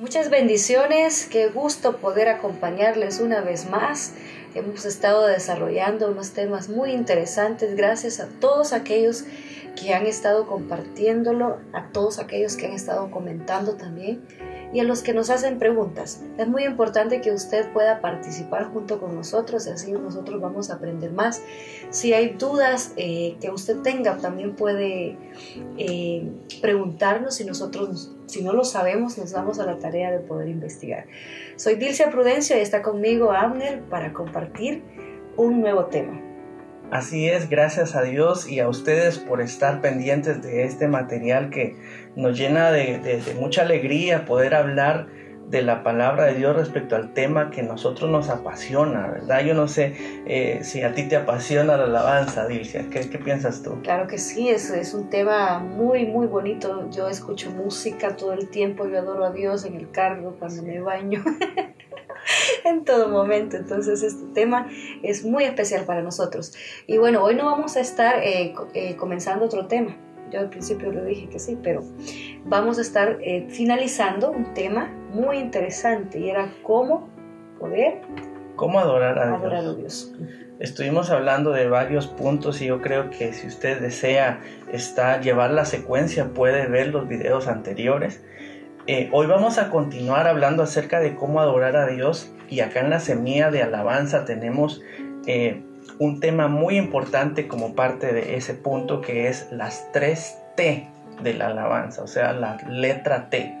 Muchas bendiciones, qué gusto poder acompañarles una vez más. Hemos estado desarrollando unos temas muy interesantes gracias a todos aquellos que han estado compartiéndolo, a todos aquellos que han estado comentando también y a los que nos hacen preguntas. Es muy importante que usted pueda participar junto con nosotros y así nosotros vamos a aprender más. Si hay dudas eh, que usted tenga, también puede eh, preguntarnos y nosotros, si no lo sabemos, nos damos a la tarea de poder investigar. Soy Dilcia Prudencio y está conmigo Abner para compartir un nuevo tema. Así es, gracias a Dios y a ustedes por estar pendientes de este material que nos llena de, mucha alegría poder hablar de la palabra de Dios respecto al tema que nosotros nos apasiona, ¿verdad? Yo no sé eh, si a ti te apasiona la alabanza, Dilcia, ¿qué, qué piensas tú? Claro que sí, es, es un tema muy, muy bonito. Yo escucho música todo el tiempo, yo adoro a Dios en el carro, cuando me baño. en todo momento. Entonces este tema es muy especial para nosotros. Y bueno, hoy no vamos a estar eh, eh, comenzando otro tema. Yo al principio lo dije que sí, pero vamos a estar eh, finalizando un tema muy interesante y era cómo poder... ¿Cómo adorar a Dios? Estuvimos hablando de varios puntos y yo creo que si usted desea está, llevar la secuencia puede ver los videos anteriores eh, hoy vamos a continuar hablando acerca de cómo adorar a Dios y acá en la semilla de alabanza tenemos eh, un tema muy importante como parte de ese punto que es las tres T de la alabanza, o sea, la letra T.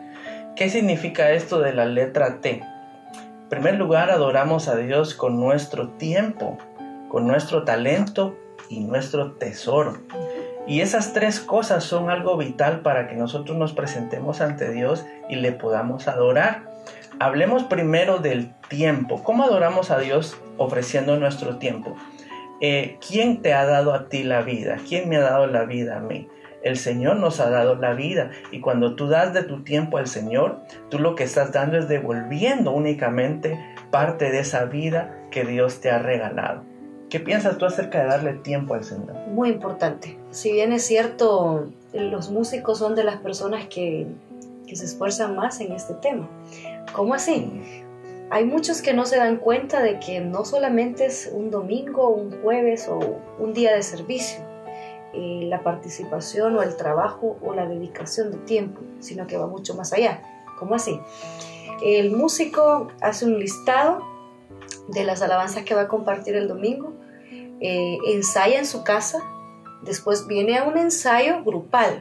¿Qué significa esto de la letra T? En primer lugar, adoramos a Dios con nuestro tiempo, con nuestro talento y nuestro tesoro. Y esas tres cosas son algo vital para que nosotros nos presentemos ante Dios y le podamos adorar. Hablemos primero del tiempo. ¿Cómo adoramos a Dios ofreciendo nuestro tiempo? Eh, ¿Quién te ha dado a ti la vida? ¿Quién me ha dado la vida a mí? El Señor nos ha dado la vida y cuando tú das de tu tiempo al Señor, tú lo que estás dando es devolviendo únicamente parte de esa vida que Dios te ha regalado. ¿Qué piensas tú acerca de darle tiempo al Señor? Muy importante. Si bien es cierto, los músicos son de las personas que, se esfuerzan más en este tema. ¿Cómo así? Hay muchos que no se dan cuenta de que no solamente es un domingo, un jueves o un día de servicio, eh, la participación o el trabajo o la dedicación de tiempo, sino que va mucho más allá. ¿Cómo así? El músico hace un listado de las alabanzas que va a compartir el domingo, eh, ensaya en su casa, después viene a un ensayo grupal.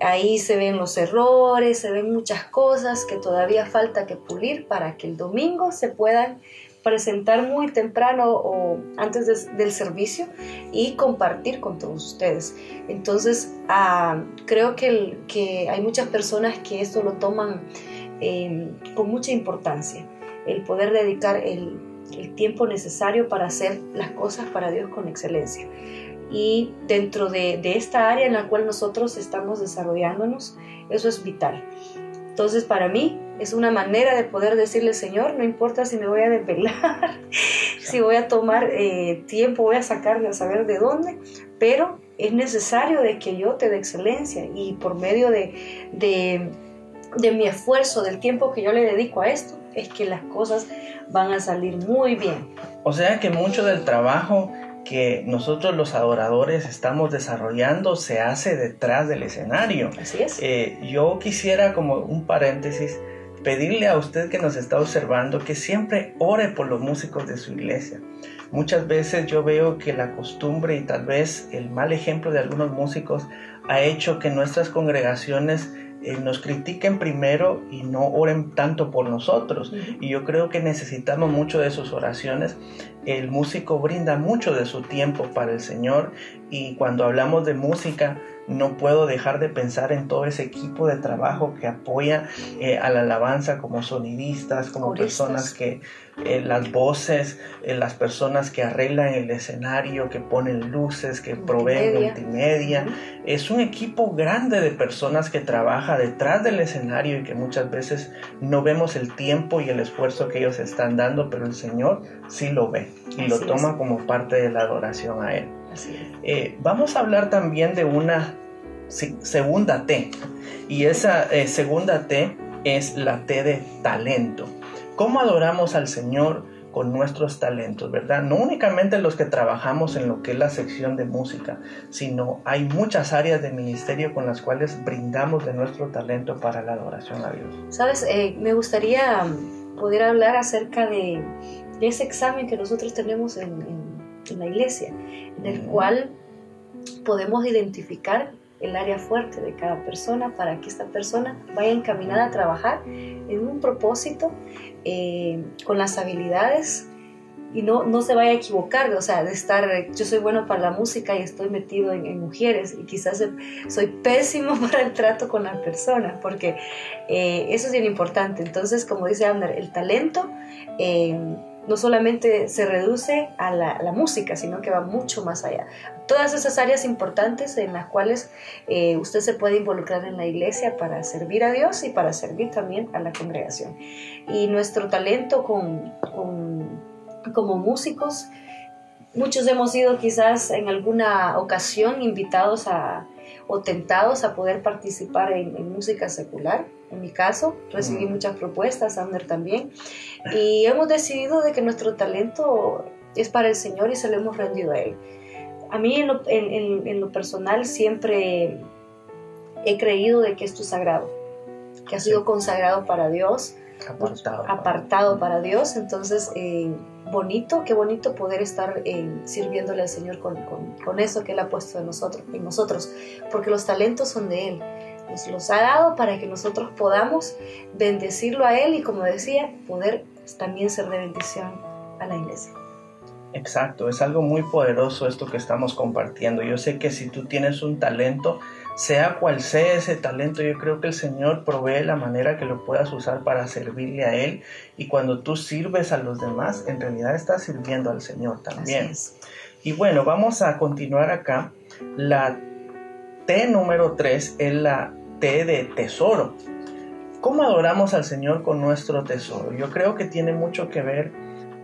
Ahí se ven los errores, se ven muchas cosas que todavía falta que pulir para que el domingo se puedan presentar muy temprano o antes del servicio y compartir con todos ustedes. Entonces, ah, creo que, que, hay muchas personas que esto lo toman eh, con mucha importancia, el poder dedicar el, el tiempo necesario para hacer las cosas para Dios con excelencia. Y dentro de, esta área en la cual nosotros estamos desarrollándonos, eso es vital. Entonces, para mí es una manera de poder decirle, Señor, no importa si me voy a desvelar, si voy a tomar eh, tiempo, voy a sacar a saber de dónde, pero es necesario de que yo te dé excelencia y por medio de, de, de mi esfuerzo, del tiempo que yo le dedico a esto, es que las cosas van a salir muy bien. O sea que mucho del trabajo que nosotros los adoradores estamos desarrollando se hace detrás del escenario. Así es. Eh, yo quisiera como un paréntesis pedirle a usted que nos está observando que siempre ore por los músicos de su iglesia. Muchas veces yo veo que la costumbre y tal vez el mal ejemplo de algunos músicos ha hecho que nuestras congregaciones eh, nos critiquen primero y no oren tanto por nosotros. Y yo creo que necesitamos mucho de sus oraciones. El músico brinda mucho de su tiempo para el Señor y cuando hablamos de música, no puedo dejar de pensar en todo ese equipo de trabajo que apoya eh, a la alabanza como sonidistas, como personas que eh, las voces, eh, las personas que arreglan el escenario, que ponen luces, que proveen multimedia. Es un equipo grande de personas que trabaja detrás del escenario y que muchas veces no vemos el tiempo y el esfuerzo que ellos están dando, pero el Señor sí lo ve y lo toma como parte de la adoración a Él. Eh, vamos a hablar también de una segunda T. Y esa segunda T es la T de talento. ¿Cómo adoramos al Señor con nuestros talentos, verdad? No únicamente los que trabajamos en lo que es la sección de música, sino hay muchas áreas de ministerio con las cuales brindamos de nuestro talento para la adoración a Dios. Sabes, eh, me gustaría poder hablar acerca de, ese examen que nosotros tenemos en, la iglesia, en el cual podemos identificar el área fuerte de cada persona para que esta persona vaya encaminada a trabajar en un propósito eh, con las habilidades y no, no se vaya a equivocar, o sea, de estar, yo soy bueno para la música y estoy metido en, mujeres y quizás soy pésimo para el trato con la persona, porque eh, eso es bien importante. Entonces, como dice Abner, el talento eh, no solamente se reduce a la, música, sino que va mucho más allá. Todas esas áreas importantes en las cuales eh, usted se puede involucrar en la iglesia para servir a Dios y para servir también a la congregación. Y nuestro talento como músicos, muchos hemos sido quizás en alguna ocasión invitados a, o tentados a poder participar en música secular. En mi caso, recibí muchas propuestas, Ander también, y hemos decidido de que nuestro talento es para el Señor y se lo hemos rendido a Él. A mí en lo, en, lo personal siempre he creído de que esto es sagrado, que ha sido consagrado para Dios, apartado, apartado para Dios, entonces eh, bonito, qué bonito poder estar eh, sirviéndole al Señor con, con, con, eso que Él ha puesto en nosotros, en nosotros, porque los talentos son de Él nos los ha dado para que nosotros podamos bendecirlo a Él y, como decía, poder también ser de bendición a la iglesia. Exacto, es algo muy poderoso esto que estamos compartiendo. Yo sé que si tú tienes un talento, sea cual sea ese talento, yo creo que el Señor provee la manera que lo puedas usar para servirle a Él. Y cuando tú sirves a los demás, en realidad estás sirviendo al Señor también. Y bueno, vamos a continuar acá. La T número 3 es la T de tesoro. ¿Cómo adoramos al Señor con nuestro tesoro? Yo creo que tiene mucho que ver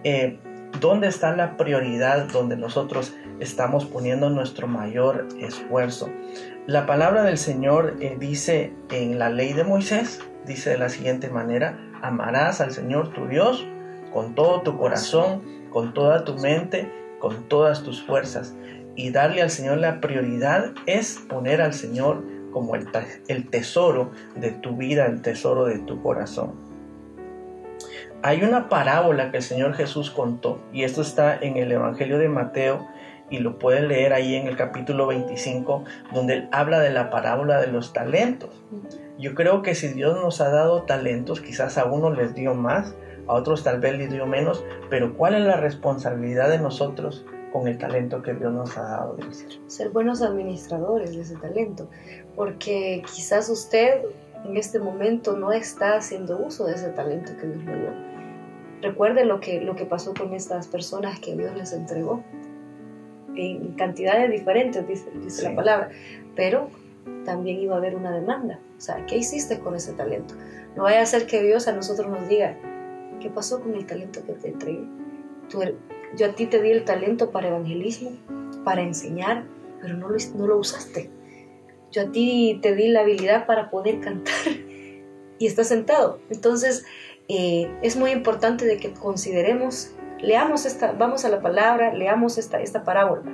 eh, dónde está la prioridad donde nosotros estamos poniendo nuestro mayor esfuerzo. La palabra del Señor eh, dice en la ley de Moisés, dice de la siguiente manera, amarás al Señor tu Dios con todo tu corazón, con toda tu mente, con todas tus fuerzas y darle al Señor la prioridad es poner al Señor como el, tesoro de tu vida, el tesoro de tu corazón. Hay una parábola que el Señor Jesús contó y esto está en el Evangelio de Mateo y lo pueden leer ahí en el capítulo 25 donde él habla de la parábola de los talentos. Yo creo que si Dios nos ha dado talentos, quizás a uno les dio más, a otros tal vez les dio menos, pero ¿cuál es la responsabilidad de nosotros con el talento que Dios nos ha dado. Ser buenos administradores de ese talento, porque quizás usted en este momento no está haciendo uso de ese talento que Dios le dio. Recuerde lo que, lo que pasó con estas personas que Dios les entregó, en cantidades diferentes, dice, la palabra, pero también iba a haber una demanda. O sea, ¿qué hiciste con ese talento? No vaya a ser que Dios a nosotros nos diga, ¿qué pasó con el talento que te entregué? Tú, yo a ti te di el talento para evangelismo, para enseñar, pero no lo, no lo usaste. Yo a ti te di la habilidad para poder cantar y estás sentado. Entonces, eh, es muy importante de que consideremos, leamos esta, vamos a la palabra, leamos esta, esta parábola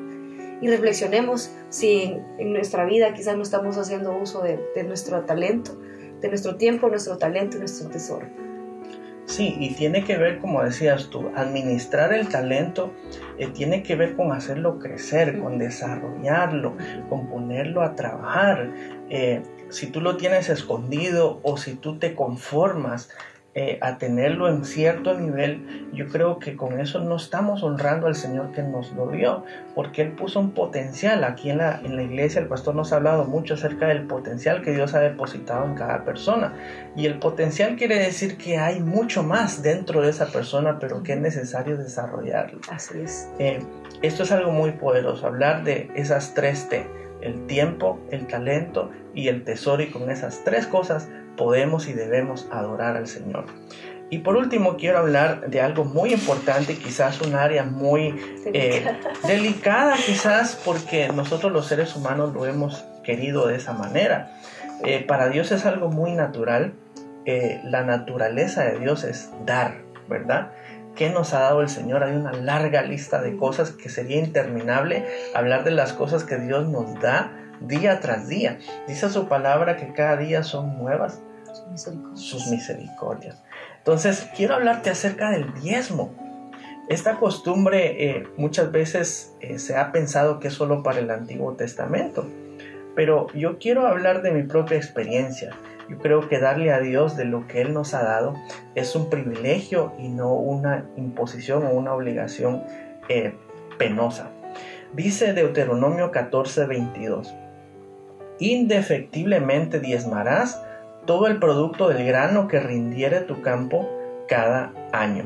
y reflexionemos si en, nuestra vida quizás no estamos haciendo uso de, de nuestro talento, de nuestro tiempo, nuestro talento y nuestro tesoro. Sí, y tiene que ver, como decías tú, administrar el talento eh, tiene que ver con hacerlo crecer, con desarrollarlo, con ponerlo a trabajar. Eh, si tú lo tienes escondido o si tú te conformas eh, a tenerlo en cierto nivel, yo creo que con eso no estamos honrando al Señor que nos lo dio, porque Él puso un potencial. Aquí en la, en la iglesia el pastor nos ha hablado mucho acerca del potencial que Dios ha depositado en cada persona. Y el potencial quiere decir que hay mucho más dentro de esa persona, pero que es necesario desarrollarlo. Así es. Eh, esto es algo muy poderoso, hablar de esas tres T, el tiempo, el talento y el tesoro, y con esas tres cosas podemos y debemos adorar al Señor. Y por último quiero hablar de algo muy importante, quizás un área muy eh, delicada, quizás porque nosotros los seres humanos lo hemos querido de esa manera. Eh, para Dios es algo muy natural eh, la naturaleza de Dios es dar, ¿verdad? ¿Qué nos ha dado el Señor? Hay una larga lista de cosas que sería interminable hablar de las cosas que Dios nos da día tras día. Dice su palabra que cada día son nuevas sus misericordias. Entonces, quiero hablarte acerca del diezmo. Esta costumbre eh, muchas veces eh, se ha pensado que es solo para el Antiguo Testamento, pero yo quiero hablar de mi propia experiencia. Yo creo que darle a Dios de lo que Él nos ha dado es un privilegio y no una imposición o una obligación eh, penosa. Dice Deuteronomio 14, 22. Indefectiblemente diezmarás todo el producto del grano que rindiere tu campo cada año.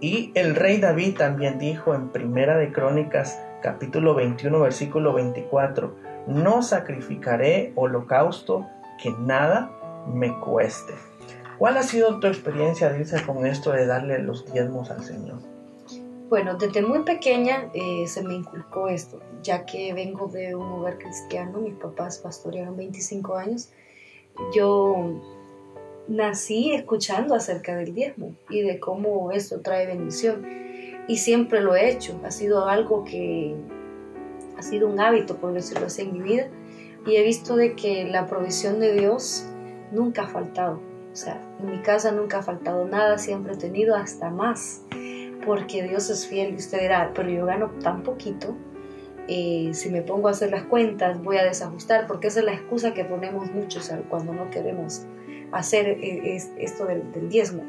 Y el rey David también dijo en Primera de Crónicas capítulo 21 versículo 24, no sacrificaré holocausto que nada me cueste. ¿Cuál ha sido tu experiencia, dice, con esto de darle los diezmos al Señor? Bueno, desde muy pequeña eh, se me inculcó esto, ya que vengo de un hogar cristiano, mis papás pastorearon 25 años yo nací escuchando acerca del diezmo y de cómo esto trae bendición. Y siempre lo he hecho. Ha sido algo que ha sido un hábito, por decirlo así, en mi vida. Y he visto de que la provisión de Dios nunca ha faltado. O sea, en mi casa nunca ha faltado nada, siempre he tenido hasta más. Porque Dios es fiel y usted dirá, pero yo gano tan poquito eh, si me pongo a hacer las cuentas voy a desajustar, porque esa es la excusa que ponemos muchos cuando no queremos hacer eh, esto del, diezmo.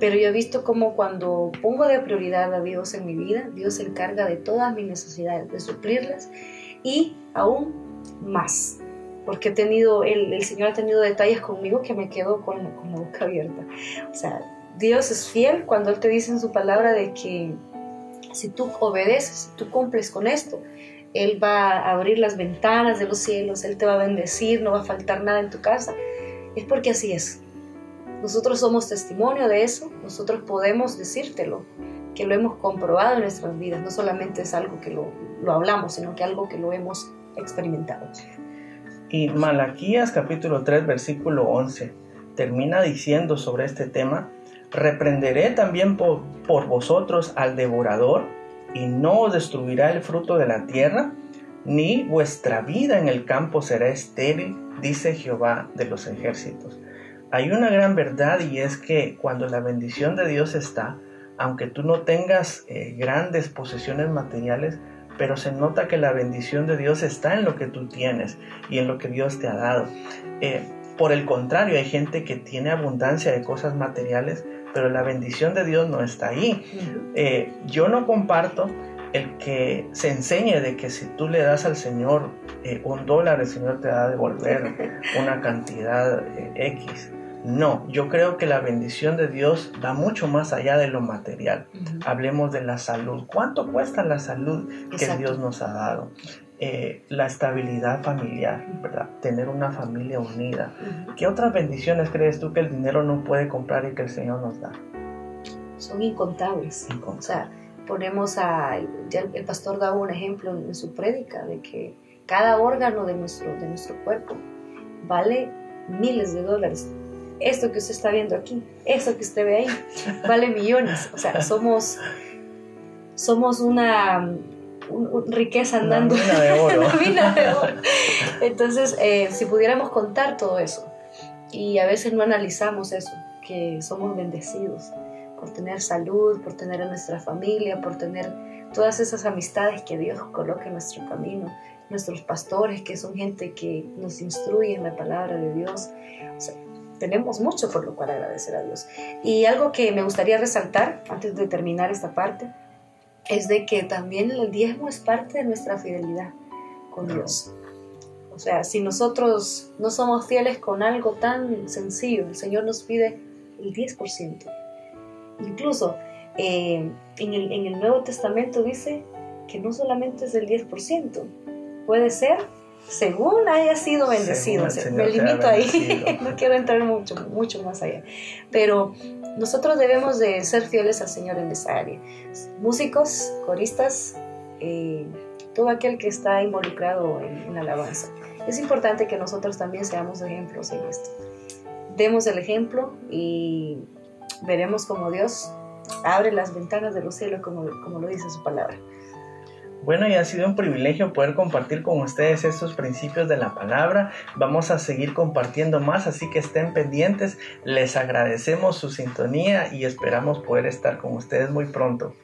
Pero yo he visto como cuando pongo de prioridad a Dios en mi vida, Dios se encarga de todas mis necesidades, de suplirlas y aún más. Porque he tenido, el, el Señor ha tenido detalles conmigo que me quedo con, con la boca abierta. O sea, Dios es fiel cuando Él te dice en su palabra de que si tú obedeces, si tú cumples con esto, él va a abrir las ventanas de los cielos, Él te va a bendecir, no va a faltar nada en tu casa. Es porque así es. Nosotros somos testimonio de eso, nosotros podemos decírtelo, que lo hemos comprobado en nuestras vidas, no solamente es algo que lo, lo hablamos, sino que algo que lo hemos experimentado. Y Malaquías capítulo 3 versículo 11 termina diciendo sobre este tema, reprenderé también por, por vosotros al devorador y no os destruirá el fruto de la tierra, ni vuestra vida en el campo será estéril, dice Jehová de los ejércitos. Hay una gran verdad y es que cuando la bendición de Dios está, aunque tú no tengas eh, grandes posesiones materiales, pero se nota que la bendición de Dios está en lo que tú tienes y en lo que Dios te ha dado. Eh, por el contrario, hay gente que tiene abundancia de cosas materiales, pero la bendición de Dios no está ahí. Eh, yo no comparto el que se enseñe de que si tú le das al Señor eh, un dólar, el Señor te va a devolver una cantidad eh, X. No, yo creo que la bendición de Dios va mucho más allá de lo material. Hablemos de la salud. ¿Cuánto cuesta la salud que Dios nos ha dado? Eh, la estabilidad familiar, ¿verdad? Tener una familia unida. ¿Qué otras bendiciones crees tú que el dinero no puede comprar y que el Señor nos da? Son incontables. O sea, ponemos a, el pastor daba un ejemplo en, su prédica de que cada órgano de nuestro, de nuestro cuerpo vale miles de dólares. Esto que usted está viendo aquí, esto que usted ve ahí, vale millones. O sea, somos, somos una, riqueza andando. Una mina de oro. de oro. Entonces, eh, si pudiéramos contar todo eso, y a veces no analizamos eso, que somos bendecidos por tener salud, por tener a nuestra familia, por tener todas esas amistades que Dios coloca en nuestro camino, nuestros pastores, que son gente que nos instruye en la palabra de Dios. tenemos mucho por lo cual agradecer a Dios. Y algo que me gustaría resaltar antes de terminar esta parte es de que también el diezmo es parte de nuestra fidelidad con Dios. O sea, si nosotros no somos fieles con algo tan sencillo, el Señor nos pide el 10%. Incluso eh, en, el, en el Nuevo Testamento dice que no solamente es el 10%, puede ser según haya sido bendecido. me limito ahí, no quiero entrar mucho, mucho más allá. Pero nosotros debemos de ser fieles al Señor en esa área. Músicos, coristas, eh, todo aquel que está involucrado en, en, la alabanza. Es importante que nosotros también seamos ejemplos en esto. demos el ejemplo y veremos como Dios abre las ventanas de los cielos como, como lo dice su palabra. Bueno, y ha sido un privilegio poder compartir con ustedes estos principios de la palabra. Vamos a seguir compartiendo más, así que estén pendientes. Les agradecemos su sintonía y esperamos poder estar con ustedes muy pronto.